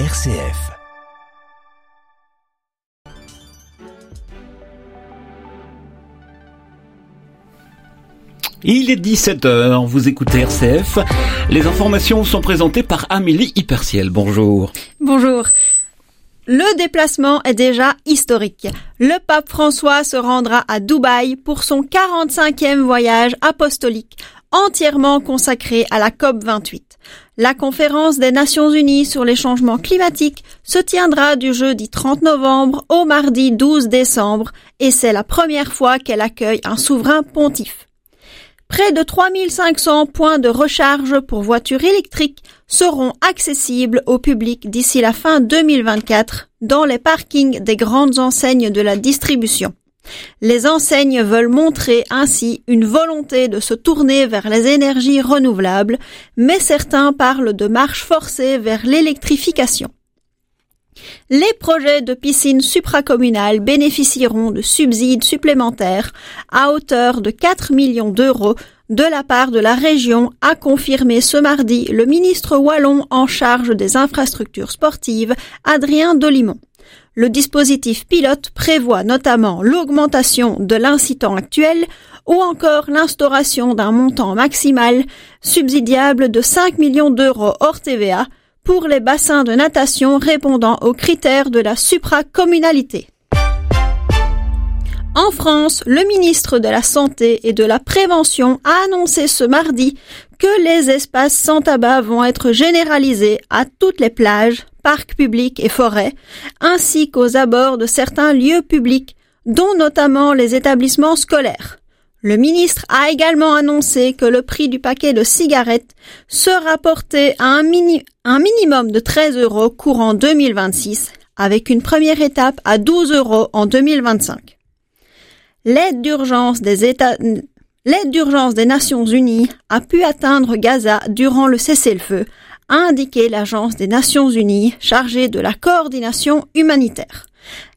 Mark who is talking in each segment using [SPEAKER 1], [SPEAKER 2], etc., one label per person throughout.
[SPEAKER 1] RCF. Il est 17h, vous écoutez RCF. Les informations sont présentées par Amélie Hyperciel. Bonjour.
[SPEAKER 2] Bonjour. Le déplacement est déjà historique. Le pape François se rendra à Dubaï pour son 45e voyage apostolique, entièrement consacré à la COP 28. La conférence des Nations Unies sur les changements climatiques se tiendra du jeudi 30 novembre au mardi 12 décembre et c'est la première fois qu'elle accueille un souverain pontife. Près de 3500 points de recharge pour voitures électriques seront accessibles au public d'ici la fin 2024 dans les parkings des grandes enseignes de la distribution. Les enseignes veulent montrer ainsi une volonté de se tourner vers les énergies renouvelables, mais certains parlent de marche forcée vers l'électrification. Les projets de piscines supracommunales bénéficieront de subsides supplémentaires à hauteur de 4 millions d'euros de la part de la région, a confirmé ce mardi le ministre wallon en charge des infrastructures sportives, Adrien Dolimon. Le dispositif pilote prévoit notamment l'augmentation de l'incitant actuel ou encore l'instauration d'un montant maximal subsidiable de 5 millions d'euros hors TVA pour les bassins de natation répondant aux critères de la supracommunalité. En France, le ministre de la Santé et de la Prévention a annoncé ce mardi que les espaces sans tabac vont être généralisés à toutes les plages, parcs publics et forêts, ainsi qu'aux abords de certains lieux publics, dont notamment les établissements scolaires. Le ministre a également annoncé que le prix du paquet de cigarettes sera porté à un, un minimum de 13 euros courant 2026, avec une première étape à 12 euros en 2025. L'aide d'urgence des L'aide d'urgence des Nations Unies a pu atteindre Gaza durant le cessez-le-feu, a indiqué l'Agence des Nations Unies chargée de la coordination humanitaire.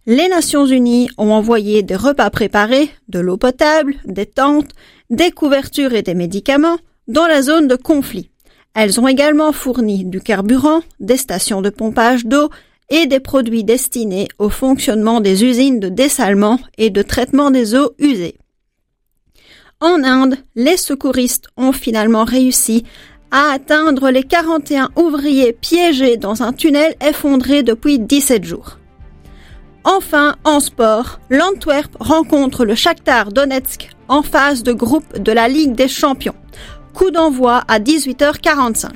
[SPEAKER 2] Les Nations Unies ont envoyé des repas préparés, de l'eau potable, des tentes, des couvertures et des médicaments dans la zone de conflit. Elles ont également fourni du carburant, des stations de pompage d'eau et des produits destinés au fonctionnement des usines de dessalement et de traitement des eaux usées. En Inde, les secouristes ont finalement réussi à atteindre les 41 ouvriers piégés dans un tunnel effondré depuis 17 jours. Enfin, en sport, l'Antwerp rencontre le Shakhtar Donetsk en phase de groupe de la Ligue des Champions. Coup d'envoi à 18h45.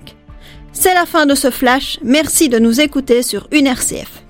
[SPEAKER 2] C'est la fin de ce flash. Merci de nous écouter sur UNRCF.